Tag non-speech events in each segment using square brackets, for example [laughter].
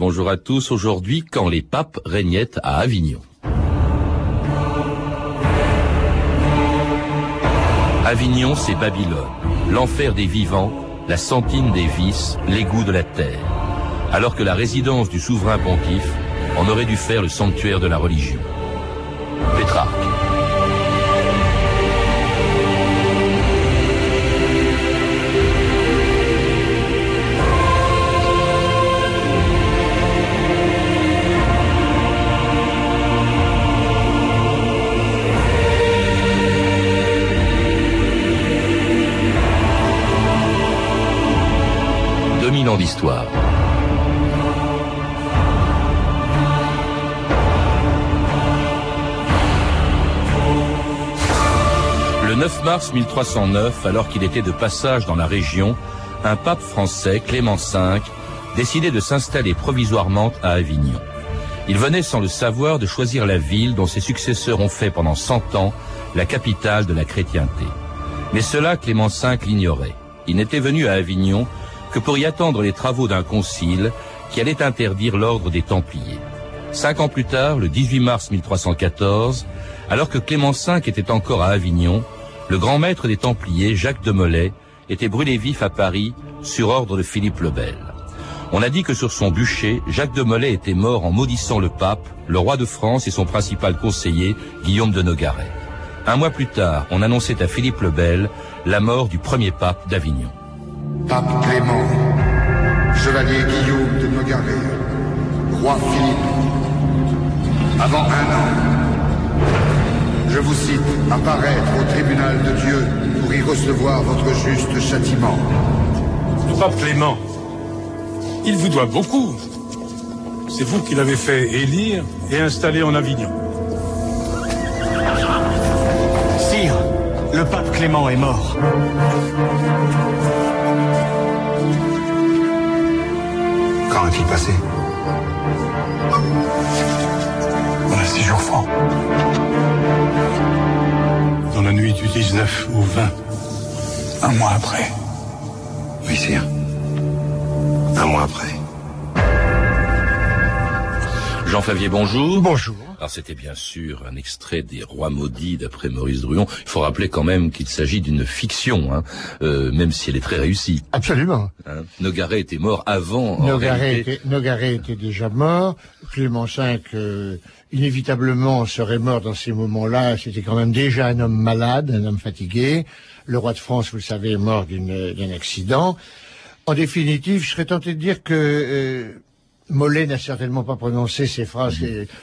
Bonjour à tous. Aujourd'hui, quand les papes régnaient à Avignon. Avignon, c'est Babylone, l'enfer des vivants, la sentine des vices, l'égout de la terre. Alors que la résidence du souverain pontife en aurait dû faire le sanctuaire de la religion. Pétrarque. Le 9 mars 1309, alors qu'il était de passage dans la région, un pape français, Clément V, décidait de s'installer provisoirement à Avignon. Il venait sans le savoir de choisir la ville dont ses successeurs ont fait pendant cent ans la capitale de la chrétienté. Mais cela, Clément V l'ignorait. Il n'était venu à Avignon que pour y attendre les travaux d'un concile qui allait interdire l'ordre des Templiers. Cinq ans plus tard, le 18 mars 1314, alors que Clément V était encore à Avignon, le grand maître des Templiers, Jacques de Molay, était brûlé vif à Paris sur ordre de Philippe le Bel. On a dit que sur son bûcher, Jacques de Molay était mort en maudissant le pape, le roi de France et son principal conseiller, Guillaume de Nogaret. Un mois plus tard, on annonçait à Philippe le Bel la mort du premier pape d'Avignon. Pape Clément, Chevalier Guillaume de Nogaret, Roi Philippe, avant un an, je vous cite, apparaître au tribunal de Dieu pour y recevoir votre juste châtiment. Pape Clément, il vous doit beaucoup. C'est vous qui l'avez fait élire et installer en Avignon. Sire, le pape Clément est mort. Quand a-t-il passé On a six jours francs. Dans la nuit du 19 au 20. Un mois après. Oui, sire. Un mois après. Jean Favier, bonjour. Bonjour. Alors c'était bien sûr un extrait des Rois maudits d'après Maurice Druon. Il faut rappeler quand même qu'il s'agit d'une fiction, hein, euh, même si elle est très réussie. Absolument. Hein. Nogaret était mort avant. Nogaret, était, Nogaret était déjà mort. Clément V, euh, inévitablement, serait mort dans ces moments-là. C'était quand même déjà un homme malade, un homme fatigué. Le roi de France, vous le savez, est mort d'un accident. En définitive, je serais tenté de dire que... Euh, Mollet n'a certainement pas prononcé ces phrases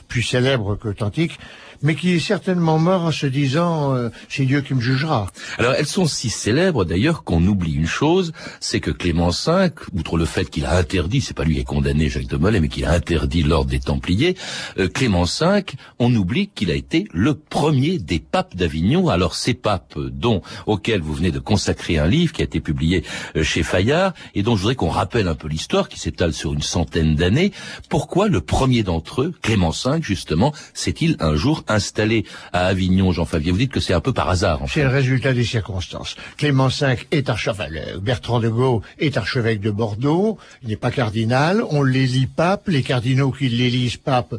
plus célèbres qu'authentiques, mais qui est certainement mort en se disant euh, c'est Dieu qui me jugera. Alors elles sont si célèbres d'ailleurs qu'on oublie une chose, c'est que Clément V, outre le fait qu'il a interdit, c'est pas lui qui a condamné Jacques de Molay, mais qu'il a interdit l'ordre des Templiers, euh, Clément V, on oublie qu'il a été le premier des papes d'Avignon. Alors ces papes dont auxquels vous venez de consacrer un livre qui a été publié euh, chez Fayard et dont je voudrais qu'on rappelle un peu l'histoire qui s'étale sur une centaine d'années. Pourquoi le premier d'entre eux, Clément V justement, s'est-il un jour installé à Avignon, Jean Favier. Vous dites que c'est un peu par hasard. C'est le résultat des circonstances. Clément V est archevêque. Bertrand de Gaulle est archevêque de Bordeaux. Il n'est pas cardinal. On l'élit pape. Les cardinaux qui l'élisent pape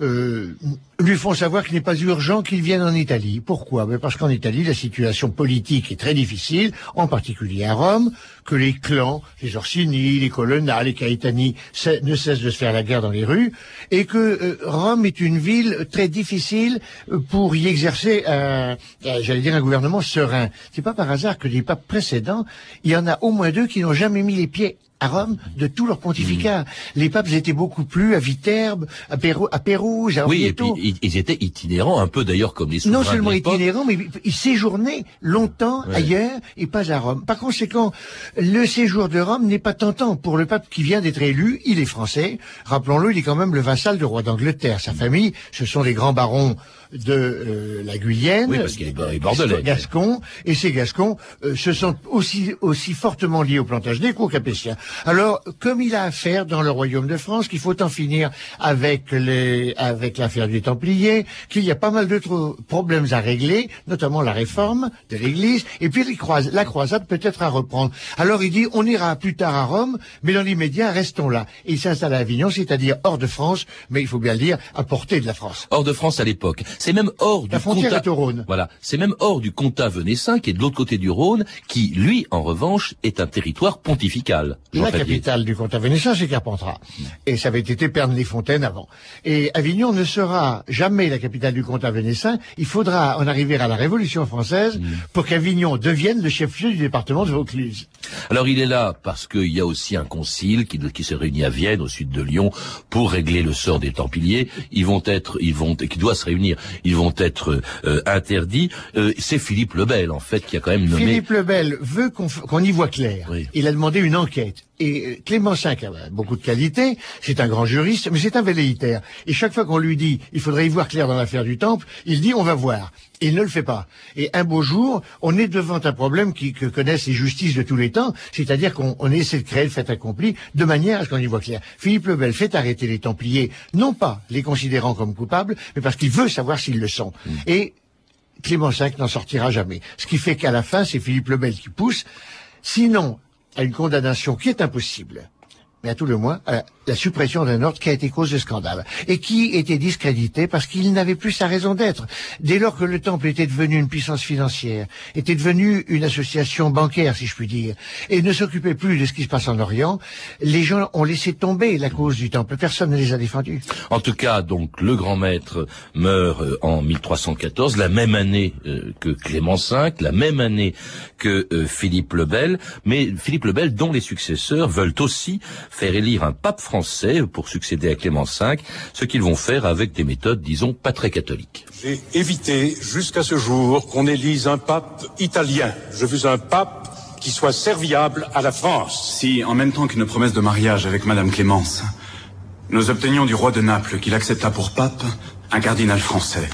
euh, lui font savoir qu'il n'est pas urgent qu'il vienne en Italie. Pourquoi? Ben Parce qu'en Italie, la situation politique est très difficile, en particulier à Rome, que les clans, les Orsini, les Colonna, les Caetani ne cessent de se faire la guerre dans les rues, et que euh, Rome est une ville très difficile euh, pour y exercer, un, j'allais dire, un gouvernement serein. C'est pas par hasard que les papes précédents, il y en a au moins deux qui n'ont jamais mis les pieds à Rome de tout leur pontificat. Mmh. Les papes étaient beaucoup plus à Viterbe, à, Pérou, à Pérouse, à Oui, et puis ils étaient itinérants, un peu d'ailleurs comme les souverains Non seulement itinérants, mais ils séjournaient longtemps ailleurs et pas à Rome. Par conséquent, le séjour de Rome n'est pas tentant pour le pape qui vient d'être élu. Il est français. Rappelons-le, il est quand même le vassal du roi d'Angleterre. Sa famille, ce sont les grands barons de euh, la Guyenne, Oui, parce qu'il est bordelais. Gascon, et ces Gascons euh, se sont aussi aussi fortement liés au plantage des qu'aux Capétiens. Alors, comme il a affaire dans le royaume de France, qu'il faut en finir avec les avec l'affaire du Templier, qu'il y a pas mal d'autres problèmes à régler, notamment la réforme de l'Église, et puis les crois- la croisade peut-être à reprendre. Alors il dit, on ira plus tard à Rome, mais dans l'immédiat, restons là. Et il s'installe à Avignon, c'est-à-dire hors de France, mais il faut bien le dire, à portée de la France. hors de France à l'époque. C'est même hors du frontière comtat- est au Rhône. Voilà, c'est même hors du comtat venessin qui est de l'autre côté du Rhône, qui lui, en revanche, est un territoire pontifical. Jean La Favier. capitale du comtat vénétien, c'est Carpentras. Et ça avait été Pernes-les-Fontaines avant. Et Avignon ne sera jamais la capitale du comtat vénétien. Il faudra en arriver à la Révolution française pour qu'Avignon devienne le chef-lieu du département de Vaucluse. Alors il est là parce qu'il y a aussi un concile qui, qui se réunit à Vienne, au sud de Lyon, pour régler le sort des Templiers. Ils vont être, ils vont, qui doit se réunir, ils vont être euh, interdits. Euh, c'est Philippe le Bel, en fait, qui a quand même nommé. Philippe le Bel veut qu'on y voit clair. Oui. Il a demandé une enquête. Et Clément V a beaucoup de qualités, c'est un grand juriste, mais c'est un velléitaire. Et chaque fois qu'on lui dit il faudrait y voir clair dans l'affaire du Temple, il dit on va voir. Et il ne le fait pas. Et un beau jour, on est devant un problème qui, que connaissent les justices de tous les temps, c'est-à-dire qu'on on essaie de créer le fait accompli de manière à ce qu'on y voit clair. Philippe le Bel fait arrêter les Templiers, non pas les considérant comme coupables, mais parce qu'il veut savoir s'ils le sont. Et Clément V n'en sortira jamais. Ce qui fait qu'à la fin, c'est Philippe le Bel qui pousse, sinon à une condamnation qui est impossible, mais à tout le moins suppression d'un ordre qui a été cause de scandale et qui était discrédité parce qu'il n'avait plus sa raison d'être. Dès lors que le Temple était devenu une puissance financière, était devenu une association bancaire, si je puis dire, et ne s'occupait plus de ce qui se passe en Orient, les gens ont laissé tomber la cause du Temple. Personne ne les a défendus. En tout cas, donc le grand maître meurt euh, en 1314, la même année euh, que Clément V, la même année que euh, Philippe le Bel, mais Philippe le Bel dont les successeurs veulent aussi faire élire un pape français pour succéder à Clément V, ce qu'ils vont faire avec des méthodes, disons, pas très catholiques. J'ai évité jusqu'à ce jour qu'on élise un pape italien. Je veux un pape qui soit serviable à la France. Si, en même temps qu'une promesse de mariage avec Madame Clémence, nous obtenions du roi de Naples qu'il accepta pour pape un cardinal français.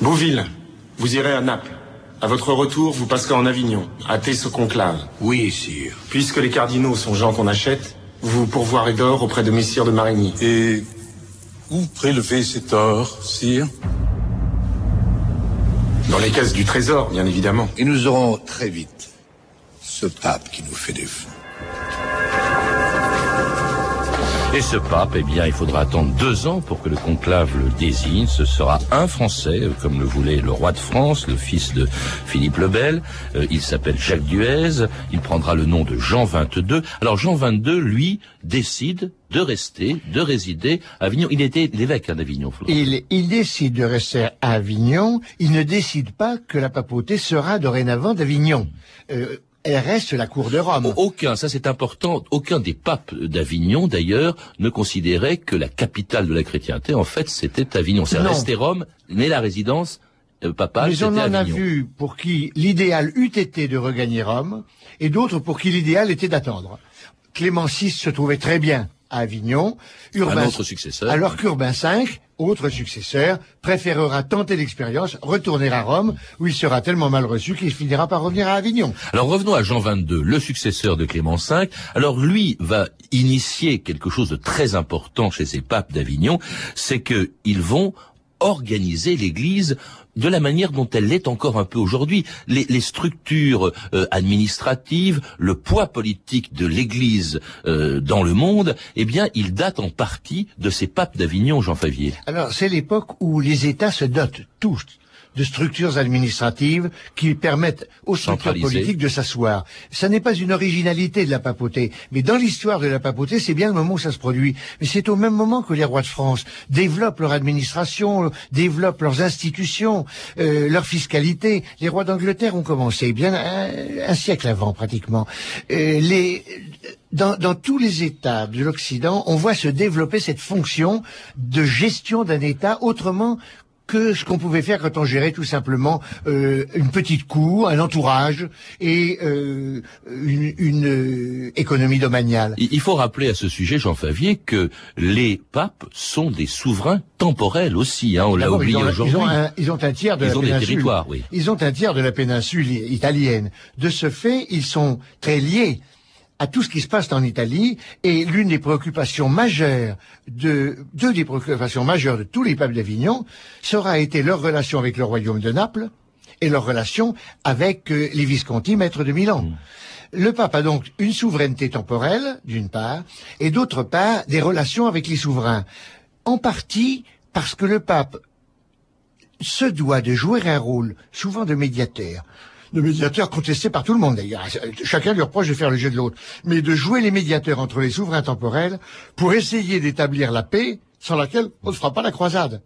Bouville, vous irez à Naples. À votre retour, vous passerez en Avignon, à ce conclave. Oui, sire. Puisque les cardinaux sont gens qu'on achète, vous pourvoirez d'or auprès de Messire de Marigny. Et où prélever cet or, sire? Dans les caisses du trésor, bien évidemment. Et nous aurons très vite ce pape qui nous fait défaut. Et ce pape, eh bien, il faudra attendre deux ans pour que le conclave le désigne. Ce sera un Français, euh, comme le voulait le roi de France, le fils de Philippe le Bel. Euh, il s'appelle Jacques Duez. Il prendra le nom de Jean XXII. Alors Jean XXII, lui, décide de rester, de résider à Avignon. Il était l'évêque hein, d'Avignon. Il, il décide de rester à Avignon. Il ne décide pas que la papauté sera dorénavant d'Avignon. Euh, elle reste la cour de Rome. Aucun, ça c'est important, aucun des papes d'Avignon d'ailleurs ne considérait que la capitale de la chrétienté, en fait, c'était Avignon. C'est resté Rome, mais la résidence euh, papale, Mais on en a vu pour qui l'idéal eût été de regagner Rome, et d'autres pour qui l'idéal était d'attendre. Clément VI se trouvait très bien à Avignon. Urbain, Un autre successeur. Alors qu'Urbain V, autre successeur, préférera tenter l'expérience, retourner à Rome, où il sera tellement mal reçu qu'il finira par revenir à Avignon. Alors revenons à Jean XXII, le successeur de Clément V. Alors lui va initier quelque chose de très important chez ces papes d'Avignon, c'est que ils vont organiser l'Église de la manière dont elle l'est encore un peu aujourd'hui. Les, structures euh, administratives, le poids politique de l'Église euh, dans le monde, eh bien, il date en partie de ces papes d'Avignon, Jean Favier. Alors, c'est l'époque où les États se dotent tous de structures administratives qui permettent aux structures politiques de s'asseoir. Ça n'est pas une originalité de la papauté, mais dans l'histoire de la papauté, c'est bien le moment où ça se produit. Mais c'est au même moment que les rois de France développent leur administration, développent leurs institutions, euh, leur fiscalité. Les rois d'Angleterre ont commencé bien un, un siècle avant, pratiquement. Euh, les dans, dans tous les États de l'Occident, on voit se développer cette fonction de gestion d'un État autrement que ce qu'on pouvait faire quand on gérait tout simplement euh, une petite cour, un entourage et euh, une, une euh, économie domaniale. Il faut rappeler à ce sujet, Jean Favier, que les papes sont des souverains temporels aussi. Hein, on l'a oublié aujourd'hui. ils ont un, ils ont un tiers de Ils la ont des péninsule. territoires, oui. Ils ont un tiers de la péninsule italienne. De ce fait, ils sont très liés à tout ce qui se passe en Italie et l'une des préoccupations majeures de deux des préoccupations majeures de tous les papes d'Avignon sera été leur relation avec le royaume de Naples et leur relation avec euh, les Visconti, maîtres de Milan. Mm. Le pape a donc une souveraineté temporelle, d'une part, et d'autre part, des relations avec les souverains. En partie parce que le pape se doit de jouer un rôle souvent de médiateur. De médiateur contesté par tout le monde d'ailleurs. Chacun lui reproche de faire le jeu de l'autre. Mais de jouer les médiateurs entre les souverains temporels pour essayer d'établir la paix sans laquelle on ne fera pas la croisade.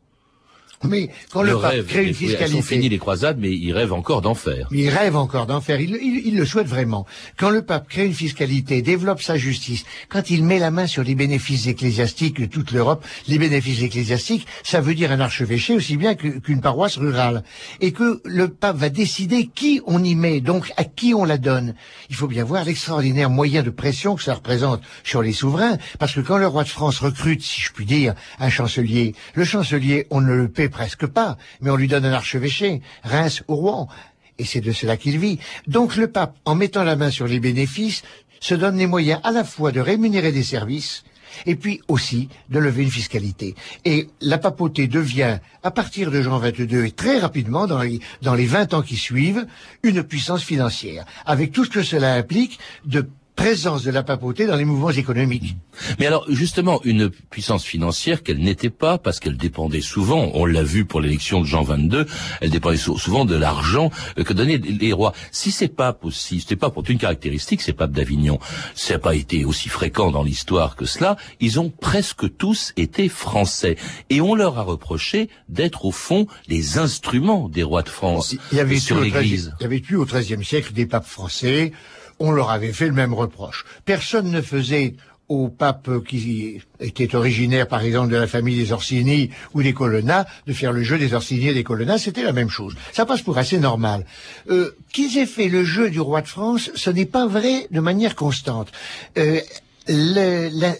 Mais quand le, pape rêve, crée une oui, elles sont fiscalité... finies les croisades, mais il rêve encore d'en faire. Il rêve encore d'en faire. Il, il- il le souhaite vraiment. Quand le pape crée une fiscalité, développe sa justice, quand il met la main sur les bénéfices ecclésiastiques de toute l'Europe, les bénéfices ecclésiastiques, ça veut dire un archevêché aussi bien qu'une paroisse rurale. Et que le pape va décider qui on y met, donc à qui on la donne. Il faut bien voir l'extraordinaire moyen de pression que ça représente sur les souverains, parce que quand le roi de France recrute, si je puis dire, un chancelier, le chancelier, on ne le paie presque pas, mais on lui donne un archevêché, Reims ou Rouen. Et c'est de cela qu'il vit. Donc le pape, en mettant la main sur les bénéfices, se donne les moyens à la fois de rémunérer des services, et puis aussi de lever une fiscalité. Et la papauté devient, à partir de Jean 22 et très rapidement, dans les, dans les 20 ans qui suivent, une puissance financière, avec tout ce que cela implique de présence de la papauté dans les mouvements économiques. Mais alors, justement, une puissance financière qu'elle n'était pas, parce qu'elle dépendait souvent, on l'a vu pour l'élection de Jean XXII, elle dépendait sou- souvent de l'argent euh, que donnaient les rois. Si ces papes aussi, c'était pas pour une caractéristique, ces papes d'Avignon, ça n'a pas été aussi fréquent dans l'histoire que cela, ils ont presque tous été français. Et on leur a reproché d'être au fond les instruments des rois de France Il y avait sur l'Église. Il y avait eu au XIIIe siècle des papes français. On leur avait fait le même reproche. Personne ne faisait aux papes qui étaient originaires, par exemple, de la famille des Orsini ou des Colonna, de faire le jeu des Orsini et des Colonna, c'était la même chose. Ça passe pour assez normal. Euh, Qu'ils aient fait le jeu du roi de France, ce n'est pas vrai de manière constante. Euh,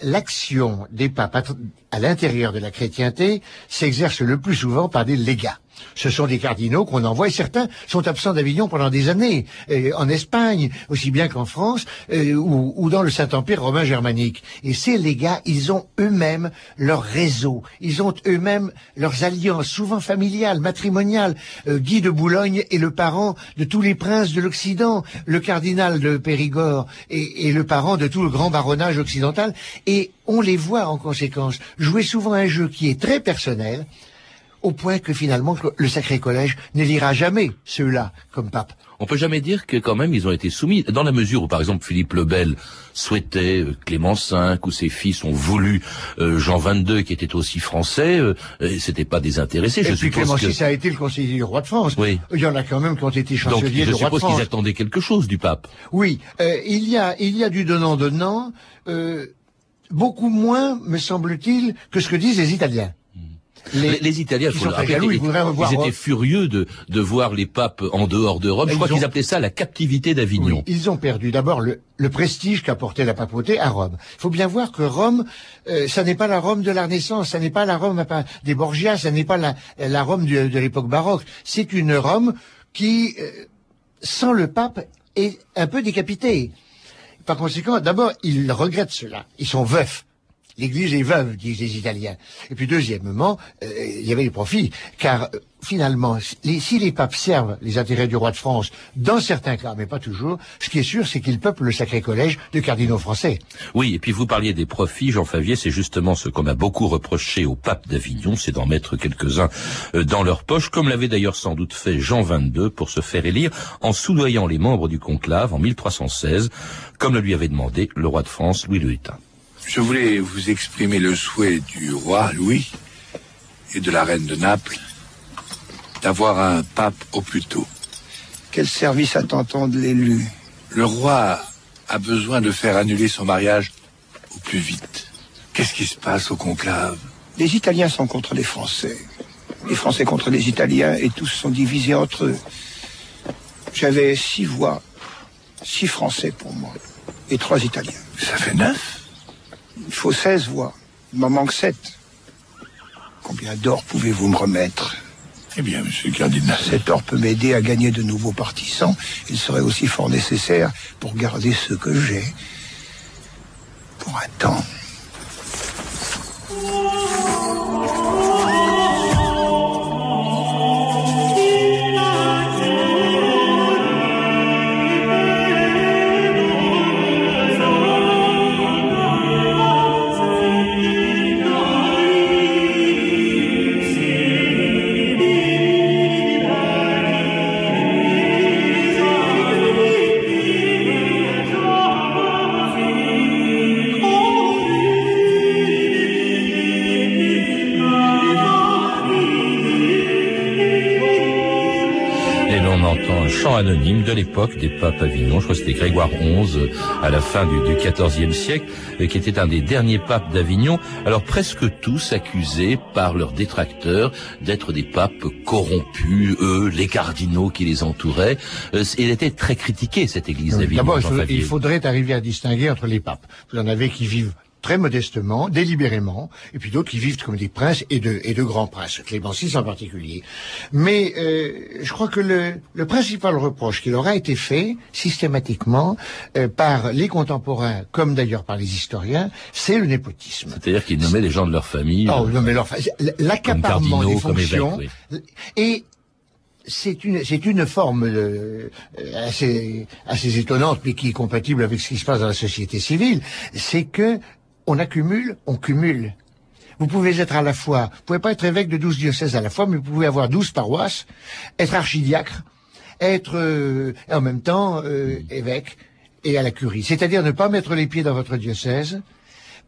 L'action des papes à, à l'intérieur de la chrétienté s'exerce le plus souvent par des légats. Ce sont des cardinaux qu'on envoie et certains sont absents d'Avignon pendant des années, euh, en Espagne, aussi bien qu'en France, euh, ou, ou dans le Saint-Empire romain germanique. Et ces légats, ils ont eux-mêmes leur réseau, ils ont eux-mêmes leurs alliances, souvent familiales, matrimoniales. Euh, Guy de Boulogne est le parent de tous les princes de l'Occident, le cardinal de Périgord est, est le parent de tout le grand baronnage occidental, et on les voit en conséquence jouer souvent un jeu qui est très personnel, au point que finalement le Sacré Collège n'élira jamais ceux-là comme pape. On peut jamais dire que quand même ils ont été soumis, dans la mesure où par exemple Philippe le Bel souhaitait euh, Clément V, ou ses fils ont voulu euh, Jean XXII qui était aussi français, euh, c'était pas désintéressé. Et je puis suppose Clément que VI a été le conseiller du roi de France. Oui. Il y en a quand même qui ont été chanceliers je du roi de suppose France. qu'ils attendaient quelque chose du pape. Oui, euh, il y a il y a du donnant donnant, euh, beaucoup moins, me semble-t-il, que ce que disent les Italiens. Les, les Italiens, ils sont très jaloux, ils ils, voudraient revoir ils étaient Rome. furieux de, de voir les papes en dehors de Rome. Je crois ont- qu'ils appelaient ça la captivité d'Avignon. Oui, ils ont perdu d'abord le, le prestige qu'apportait la papauté à Rome. Il faut bien voir que Rome, euh, ça n'est pas la Rome de la Renaissance, ça n'est pas la Rome des Borgia, ça n'est pas la, la Rome de, de l'époque baroque. C'est une Rome qui, euh, sans le pape, est un peu décapitée. Par conséquent, d'abord, ils regrettent cela. Ils sont veufs. L'Église est veuve, disent les Italiens. Et puis deuxièmement, euh, il y avait les profits, car euh, finalement, si les papes servent les intérêts du roi de France, dans certains cas, mais pas toujours, ce qui est sûr, c'est qu'ils peuplent le sacré collège de cardinaux français. Oui, et puis vous parliez des profits, Jean Favier, c'est justement ce qu'on a beaucoup reproché au pape d'Avignon, c'est d'en mettre quelques-uns euh, dans leur poche, comme l'avait d'ailleurs sans doute fait Jean XXII pour se faire élire en soudoyant les membres du conclave en 1316, comme le lui avait demandé le roi de France Louis le. Je voulais vous exprimer le souhait du roi Louis et de la reine de Naples d'avoir un pape au plus tôt. Quel service attend-on de l'élu? Le roi a besoin de faire annuler son mariage au plus vite. Qu'est-ce qui se passe au conclave? Les Italiens sont contre les Français. les Français contre les Italiens et tous sont divisés entre eux. J'avais six voix, six Français pour moi et trois Italiens. Ça fait neuf? Il faut 16 voix. Il m'en manque sept. Combien d'or pouvez-vous me remettre? Eh bien, monsieur le cardinal. Cet or peut m'aider à gagner de nouveaux partisans. Il serait aussi fort nécessaire pour garder ce que j'ai. Pour un temps. Chant anonyme de l'époque des papes Avignon, je crois que c'était Grégoire XI, à la fin du, XIVe siècle, qui était un des derniers papes d'Avignon. Alors presque tous accusés par leurs détracteurs d'être des papes corrompus, eux, les cardinaux qui les entouraient. Euh, Il était très critiqué, cette église d'Avignon. D'abord, il faudrait arriver à distinguer entre les papes. Vous en avez qui vivent très modestement, délibérément, et puis d'autres qui vivent comme des princes et de, et de grands princes, Clément VI en particulier. Mais euh, je crois que le, le principal reproche qui leur a été fait systématiquement euh, par les contemporains, comme d'ailleurs par les historiens, c'est le népotisme. C'est-à-dire qu'ils nommaient les gens de leur famille. Oh, euh, non, mais leur, l'accaparement des comme fonctions et c'est une c'est une forme euh, assez assez étonnante, mais qui est compatible avec ce qui se passe dans la société civile, c'est que on accumule, on cumule. Vous pouvez être à la fois, vous pouvez pas être évêque de 12 diocèses à la fois, mais vous pouvez avoir 12 paroisses, être archidiacre, être euh, en même temps euh, évêque et à la curie. C'est-à-dire ne pas mettre les pieds dans votre diocèse,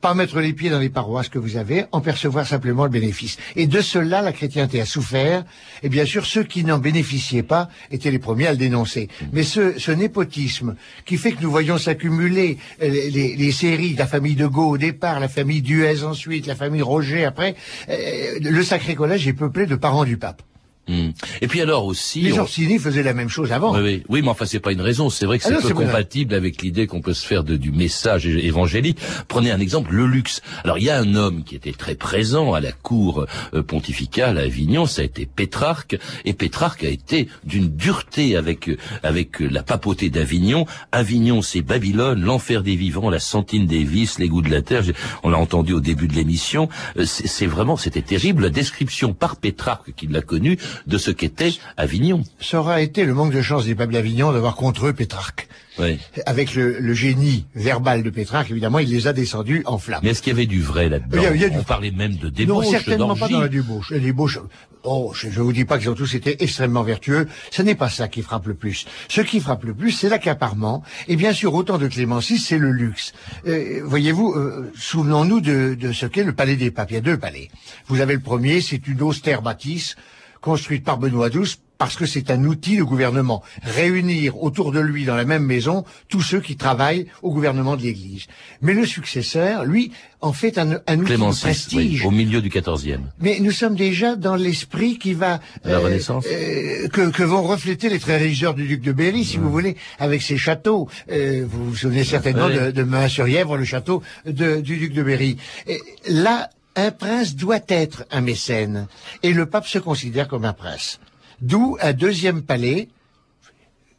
pas mettre les pieds dans les paroisses que vous avez, en percevoir simplement le bénéfice. Et de cela, la chrétienté a souffert. Et bien sûr, ceux qui n'en bénéficiaient pas étaient les premiers à le dénoncer. Mais ce, népotisme qui fait que nous voyons s'accumuler euh, les, les- les séries, la famille de Gaulle au départ, la famille Duez ensuite, la famille Roger après, euh, le Sacré Collège est peuplé de parents du pape. Hum. Et puis alors aussi... Les on- Orsini faisaient la même chose avant. Oui, oui, oui, mais enfin c'est pas une raison. C'est vrai que Ah c'est non, peu compatible avec l'idée qu'on peut se faire de, du message évangélique. Prenez un exemple, le luxe. Alors il y a un homme qui était très présent à la cour euh, pontificale à Avignon, ça a été Pétrarque, et Pétrarque a été d'une dureté avec euh, avec euh, la papauté d'Avignon. Avignon, c'est Babylone, l'enfer des vivants, la sentine des vices, les goûts de la terre. On l'a entendu au début de l'émission. C'est c'est vraiment, c'était terrible la description par Pétrarque qui l'a connu de ce qu'était Avignon. Ça aura été le manque de chance des papes d'Avignon d'avoir contre eux Pétrarque. Oui. Avec le, le génie verbal de Pétrarque, évidemment, il les a descendus en flammes. Mais est-ce qu'il y avait du vrai là-dedans Il y a- il y a du- On parlait même de non, débauche, certainement pas dans la débauche. La débauche, oh, je ne vous dis pas qu'ils ont tous été extrêmement vertueux. Ce n'est pas ça qui frappe le plus. Ce qui frappe le plus, c'est l'accaparement. Et bien sûr, autant de Clémencis, c'est le luxe. Euh, Voyez-vous, euh, souvenons-nous de, de ce qu'est le palais des papes. Il y a deux palais. Vous avez le premier, c'est une austère bâtisse construite par Benoît XII parce que c'est un outil de gouvernement. Réunir autour de lui dans la même maison tous ceux qui travaillent au gouvernement de l'Église. Mais le successeur, lui, en fait un, un outil Clément de VI, prestige. oui, au milieu du XIVe. Mais nous sommes déjà dans l'esprit qui va La Renaissance euh, que, que vont refléter les traits régisseurs du duc de Berry, si vous voulez, avec ses châteaux. Euh, vous vous souvenez certainement Oui. de, de Main-sur-Yèvre, le château de- du duc de Berry. Et là, un prince doit être un mécène, et le pape se considère comme un prince. D'où un deuxième palais,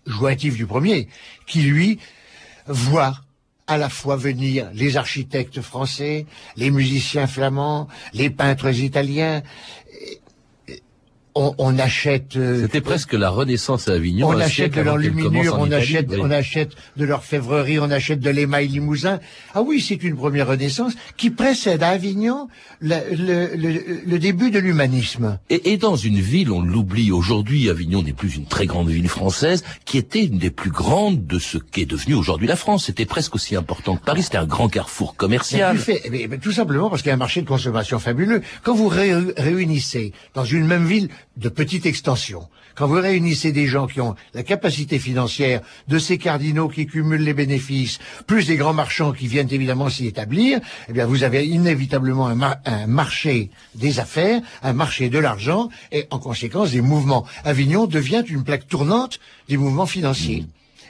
jointif du premier, qui lui voit à la fois venir les architectes français, les musiciens flamands, les peintres italiens. On, on achète. euh, C'était presque la Renaissance à Avignon. on achète de l'enluminure, en on Italie, achète, oui. on achète de l'orfèvrerie, on achète de l'émail limousin. Ah oui, c'est une première renaissance qui précède à Avignon la- le, le- le début de l'humanisme. Et, et dans une ville, on l'oublie aujourd'hui, Avignon n'est plus une très grande ville française, qui était une des plus grandes de ce qu'est devenu aujourd'hui la France. C'était presque aussi important que Paris, c'était un grand carrefour Mais commercial. eh bien, tout simplement parce qu'il y a un marché de consommation fabuleux. Quand vous ré- réunissez dans une même ville de petite extension. Quand vous réunissez des gens qui ont la capacité financière de ces cardinaux qui cumulent les bénéfices, plus des grands marchands qui viennent évidemment s'y établir, eh bien vous avez inévitablement un, un, marché des affaires, un marché de l'argent et en conséquence des mouvements. Avignon devient une plaque tournante des mouvements financiers.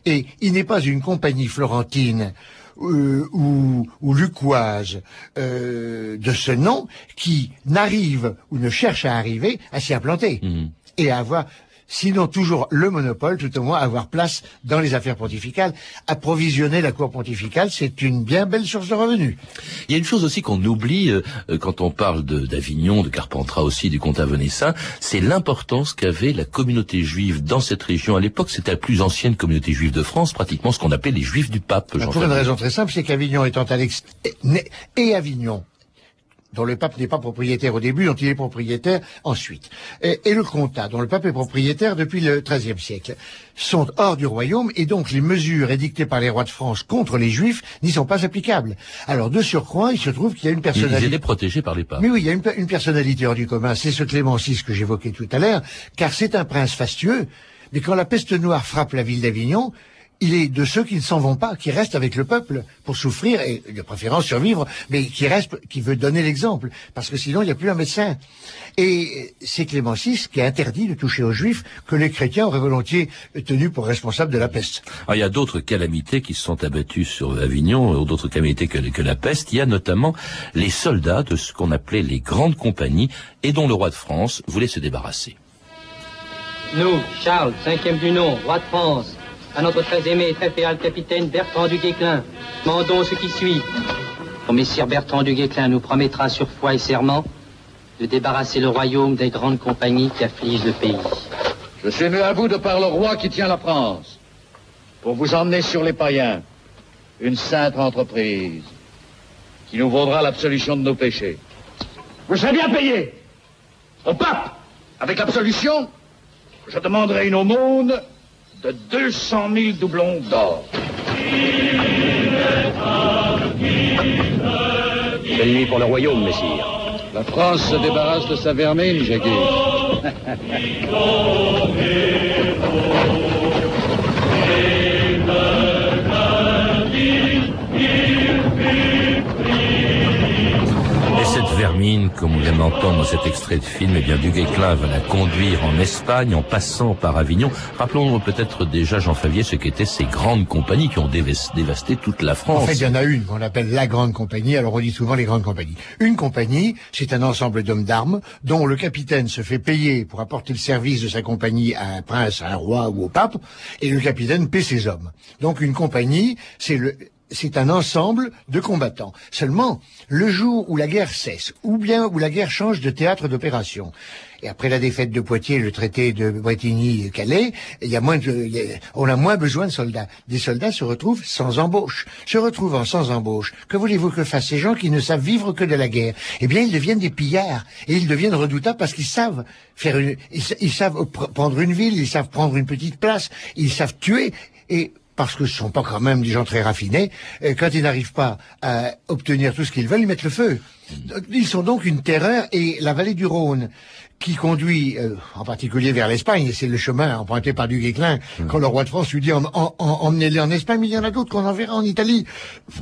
Et il n'est pas une compagnie florentine euh, ou, ou lucoise euh, de ce nom qui n'arrive ou ne cherche à arriver à s'y implanter Mhm. et à avoir sinon toujours le monopole, tout au moins avoir place dans les affaires pontificales. Approvisionner la cour pontificale, c'est une bien belle source de revenus. Il y a une chose aussi qu'on oublie euh, euh, quand on parle d'Avignon, de, Carpentras aussi, du comte Avenessin, c'est l'importance qu'avait la communauté juive dans cette région. À l'époque, c'était la plus ancienne communauté juive de France, pratiquement ce qu'on appelait les juifs du pape. Jean Pour une raison très simple, c'est qu'Avignon étant à l'ex... et- et Avignon, dont le pape n'est pas propriétaire au début, dont il est propriétaire ensuite, et, et le comtat, dont le pape est propriétaire depuis le XIIIe siècle, sont hors du royaume et donc les mesures édictées par les rois de France contre les juifs n'y sont pas applicables. Alors de surcroît, il se trouve qu'il y a une personnalité... étaient protégés par les papes. Mais oui, il y a une, une personnalité hors du commun, c'est ce Clément VI que j'évoquais tout à l'heure, car c'est un prince fastueux, mais quand la peste noire frappe la ville d'Avignon, il est de ceux qui ne s'en vont pas, qui restent avec le peuple pour souffrir et de préférence survivre, mais qui reste, qui veut donner l'exemple, parce que sinon il n'y a plus un médecin. Et c'est Clément VI qui a interdit de toucher aux juifs que les chrétiens auraient volontiers tenu pour responsables de la peste. Alors, il y a d'autres calamités qui se sont abattues sur Avignon, ou d'autres calamités que, que la peste. Il y a notamment les soldats de ce qu'on appelait les grandes compagnies et dont le roi de France voulait se débarrasser. Nous, Charles, cinquième du nom, roi de France, à notre très aimé et très féal capitaine Bertrand du Guesclin, demandons ce qui suit. Ton messire Bertrand du Guesclin nous promettra sur foi et serment de débarrasser le royaume des grandes compagnies qui affligent le pays. Je suis venu à vous de par le roi qui tient la France, pour vous emmener sur les païens, une sainte entreprise, qui nous vaudra l'absolution de nos péchés. Vous serez bien payé au pape, avec l'absolution, je demanderai une aumône de 200 000 doublons d'or. Quelle nuit pour le royaume, messire. La France se débarrasse de sa vermine, Jacques. [laughs] Vermine, comme on vient d'entendre dans cet extrait de film, eh bien, du Guesclin va la conduire en Espagne en passant par Avignon. Rappelons peut-être déjà, Jean Favier, ce qu'étaient ces grandes compagnies qui ont dévas- dévasté toute la France. En fait, il y en a une qu'on appelle la grande compagnie. Alors on dit souvent les grandes compagnies. Une compagnie, c'est un ensemble d'hommes d'armes dont le capitaine se fait payer pour apporter le service de sa compagnie à un prince, à un roi ou au pape, et le capitaine paie ses hommes. Donc une compagnie, c'est le c'est un ensemble de combattants. Seulement, le jour où la guerre cesse, ou bien où la guerre change de théâtre d'opération, et après la défaite de Poitiers, le traité de Bretigny-Calais, il y a moins on a moins besoin de soldats. Des soldats se retrouvent sans embauche. Se retrouvant sans embauche, que voulez-vous que fassent ces gens qui ne savent vivre que de la guerre? Eh bien, ils deviennent des pillards. Et ils deviennent redoutables parce qu'ils savent faire une, ils, sa- ils savent pr- prendre une ville, ils savent prendre une petite place, ils savent tuer. Et parce que ce sont pas quand même des gens très raffinés, quand ils n'arrivent pas à obtenir tout ce qu'ils veulent, ils mettent le feu. Ils sont donc une terreur et la vallée du Rhône, qui conduit euh, en particulier vers l'Espagne, et c'est le chemin emprunté par du Guesclin, quand le roi de France lui dit en, en- en- emmenez-les en Espagne, mais il y en a d'autres qu'on enverra en Italie.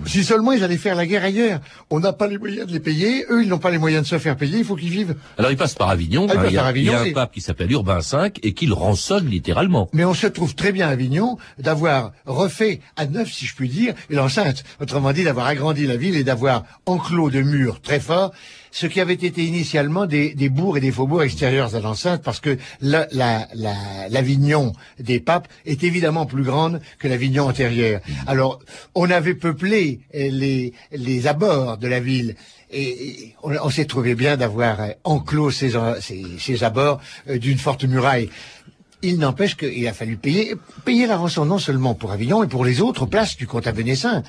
Si seulement ils allaient faire la guerre ailleurs. On n'a pas les moyens de les payer, eux ils n'ont pas les moyens de se faire payer, il faut qu'ils vivent. Alors il passe par Avignon, Ah, il hein, y a, par Avignon, il y a un et- pape qui s'appelle Urbain V et qui le rançonne littéralement. Mais on se trouve très bien à Avignon d'avoir refait à neuf, si je puis dire, l'enceinte. Autrement dit, d'avoir agrandi la ville et d'avoir enclos de murs très forts, ce qui avait été initialement des, bourgs et des faubourgs extérieurs à l'enceinte, parce que la- la- la- l'Avignon des papes est évidemment plus grande que l'Avignon antérieure. Alors, on avait peuplé euh, les, abords de la ville. Et on, s'est trouvé bien d'avoir euh, enclos ces, abords euh, d'une forte muraille. Il n'empêche qu'il a fallu payer, la rançon non seulement pour Avignon, mais pour les autres places du comte Avenessin.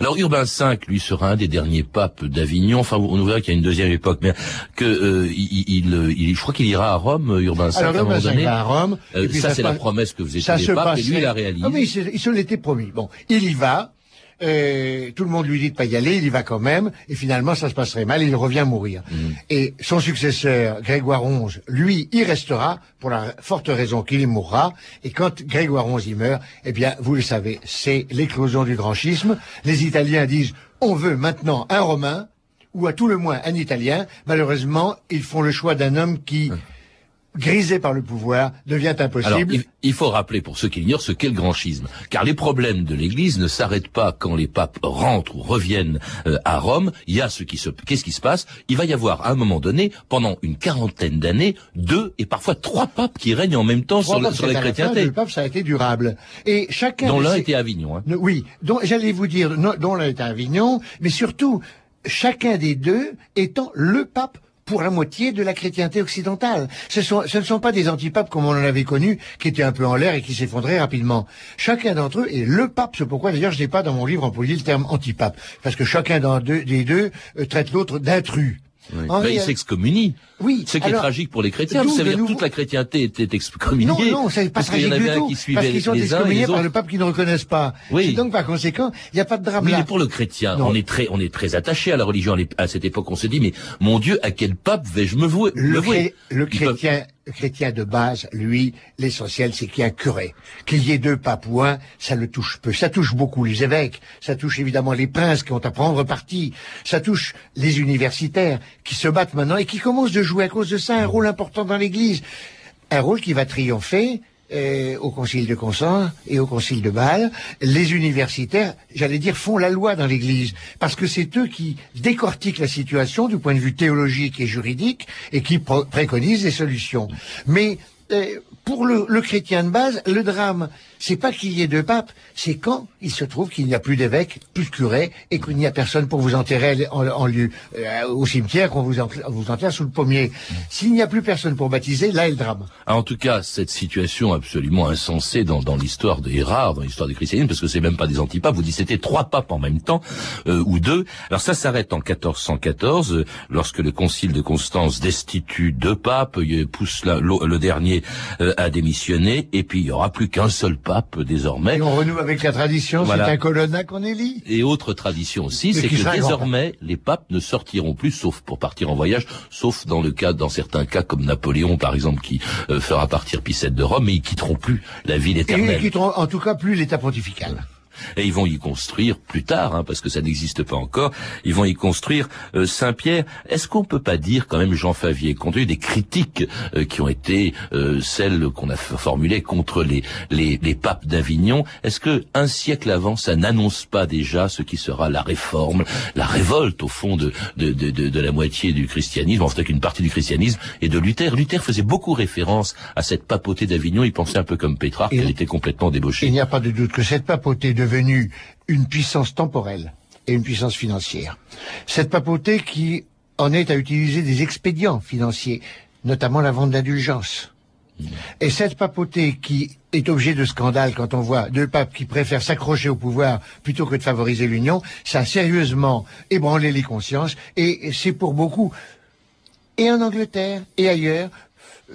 Alors Urbain V, lui, sera un des derniers papes d'Avignon. Enfin, on verra qu'il y a une deuxième époque, mais que euh, il, il, euh, il- je crois qu'il ira à Rome, Urbain V, Alors, à un moment donné. à Rome, Euh, et puis ça, ça c'est la promesse que vous étiez se papes, et lui, il la réalise. Ah oui, il se l'était promis. Bon, il y va. Euh, tout le monde lui dit de pas y aller, il y va quand même, et finalement ça se passerait mal, il revient mourir. Mm. Et son successeur, Grégoire XI, lui, y restera, pour la forte raison qu'il y mourra, et quand Grégoire XI y meurt, eh bien, vous le savez, c'est l'éclosion du grand schisme. Les Italiens disent, on veut maintenant un Romain, ou à tout le moins un Italien. Malheureusement, ils font le choix d'un homme qui, grisé par le pouvoir, devient impossible. Alors, il, il faut rappeler pour ceux qui ignorent ce qu'est le grand schisme, car les problèmes de l'Église ne s'arrêtent pas quand les papes rentrent ou reviennent euh, à Rome. Il y a ce qui se, qu'est-ce qui se passe? Il va y avoir à un moment donné, pendant une quarantaine d'années, deux et parfois trois papes qui règnent en même temps Trois sur, la- papes, sur c'est la chrétienté. Le pape, ça a été durable. Et chacun. Dont l'un était à Avignon. Hein. Oui, dont j'allais vous dire, non, dont l'un est à Avignon, mais surtout, chacun des deux étant le pape pour la moitié de la chrétienté occidentale. Ce, ne sont pas des antipapes comme on en avait connu, qui étaient un peu en l'air et qui s'effondraient rapidement. Chacun d'entre eux est le pape. C'est pourquoi d'ailleurs je n'ai pas dans mon livre employé le terme antipape, parce que chacun des deux euh, traite l'autre d'intrus. Oui. En Ben, il s'excommunie. Oui. Ce qui est tragique pour les chrétiens, ça veut dire nouveau- toute la chrétienté était excommuniée. Non, non, c'est pas parce qu'il y en tragique avait du un tout, qui parce suivait qu'ils sont les uns et excommuniés par le pape qui ne reconnaissent pas. Oui. Et donc, par conséquent, il n'y a pas de drame Oui, là. mais pour le chrétien, Non. on est très, on est très attaché à la religion. À cette époque, on se dit, mais mon Dieu, à quel pape vais-je me vouer Le, le peuvent- le chrétien de base, lui, l'essentiel, c'est qu'il y ait un curé. Qu'il y ait deux papes ou un, ça le touche peu. Ça touche beaucoup les évêques, ça touche évidemment les princes qui ont à prendre parti, ça touche les universitaires qui se battent maintenant et qui commencent de jouer à cause de ça un rôle important dans l'Église. Un rôle qui va triompher au concile de Constance et au concile de Bâle, les universitaires, j'allais dire, font la loi dans l'Église, parce que c'est eux qui décortiquent la situation du point de vue théologique et juridique et qui préconisent des solutions. Mais euh, pour le chrétien de base, le drame, c'est pas qu'il y ait deux papes, c'est quand il se trouve qu'il n'y a plus d'évêque, plus de curé, et qu'il n'y a personne pour vous enterrer en, en lieu euh, au cimetière, qu'on vous, enterre- vous enterre sous le pommier. S'il n'y a plus personne pour baptiser, là est le drame. Ah, En tout cas, cette situation absolument insensée dans, dans l'histoire de Hérard, dans l'histoire du christianisme, parce que c'est même pas des antipapes, vous dites c'était trois papes en même temps, euh, ou deux. Alors ça s'arrête en 1414, euh, lorsque le concile de Constance destitue deux papes, il pousse la- le dernier euh, à démissionner, et puis il y aura plus qu'un seul pape désormais. Et on renoue avec la tradition, Voilà. c'est un colonna qu'on élit. Et autre tradition aussi, Et c'est que désormais, les papes ne sortiront plus, sauf pour partir en voyage, sauf dans le cas, dans certains cas, comme Napoléon, par exemple, qui euh, fera partir Picette de Rome, mais ils quitteront plus la ville Et éternelle. ils quitteront en tout cas plus l'état pontifical. Et ils vont y construire plus tard, hein, parce que ça n'existe pas encore, ils vont y construire euh, Saint-Pierre. Est-ce qu'on peut pas dire quand même, Jean Favier, compte tenu des critiques euh, qui ont été euh, celles qu'on a formulées contre les, les, les papes d'Avignon, est-ce que un siècle avant, ça n'annonce pas déjà ce qui sera la réforme, la révolte au fond de, de, de, de, de la moitié du christianisme, en fait qu'une partie du christianisme, et de Luther? Luther faisait beaucoup référence à cette papauté d'Avignon, il pensait un peu comme Pétrarque, qu'elle était complètement débauchée. Il n'y a pas de doute que cette papauté est devenue une puissance temporelle et une puissance financière. Cette papauté qui en est à utiliser des expédients financiers, notamment la vente d'indulgences. Et cette papauté qui est objet de scandale quand on voit deux papes qui préfèrent s'accrocher au pouvoir plutôt que de favoriser l'union, ça a sérieusement ébranlé les consciences et c'est pour beaucoup, et en Angleterre et ailleurs,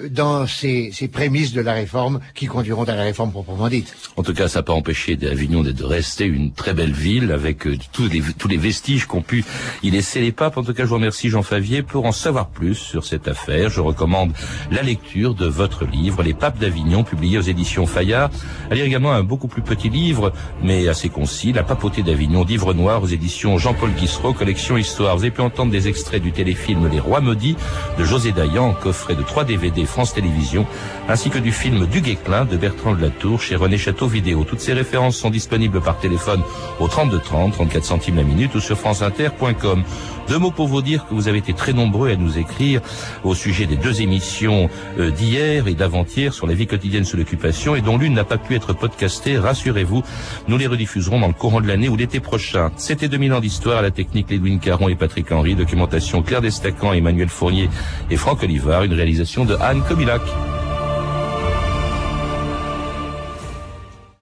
dans ces, ces prémices de la réforme qui conduiront à la réforme proprement dite. En tout cas, ça n'a pas empêché d'Avignon de rester une très belle ville avec euh, tous, les, tous les vestiges qu'ont pu y laisser les papes. En tout cas, je vous remercie Jean Favier pour en savoir plus sur cette affaire. Je recommande la lecture de votre livre, Les papes d'Avignon, publié aux éditions Fayard. À lire également un beaucoup plus petit livre, mais assez concis, La papauté d'Avignon, d'Ivre Noir aux éditions Jean-Paul Guissereau, collection Histoire. Vous avez pu entendre des extraits du téléfilm Les Rois Maudits de José Dayan, coffret de 3 DVD France Télévisions, ainsi que du film Du Guesclin de Bertrand de la Tour chez René Château Vidéo. Toutes ces références sont disponibles par téléphone au 32 30, 34 centimes la minute ou sur franceinter.com. Deux mots pour vous dire que vous avez été très nombreux à nous écrire au sujet des deux émissions euh, d'hier et d'avant-hier sur la vie quotidienne sous l'occupation et dont l'une n'a pas pu être podcastée. Rassurez-vous, nous les rediffuserons dans le courant de l'année ou l'été prochain. C'était 2000 ans d'histoire la technique Lédouine Caron et Patrick Henry, documentation Claire Destacan, Emmanuel Fournier et Franck Olivard, une réalisation de Anne Anka Bilak,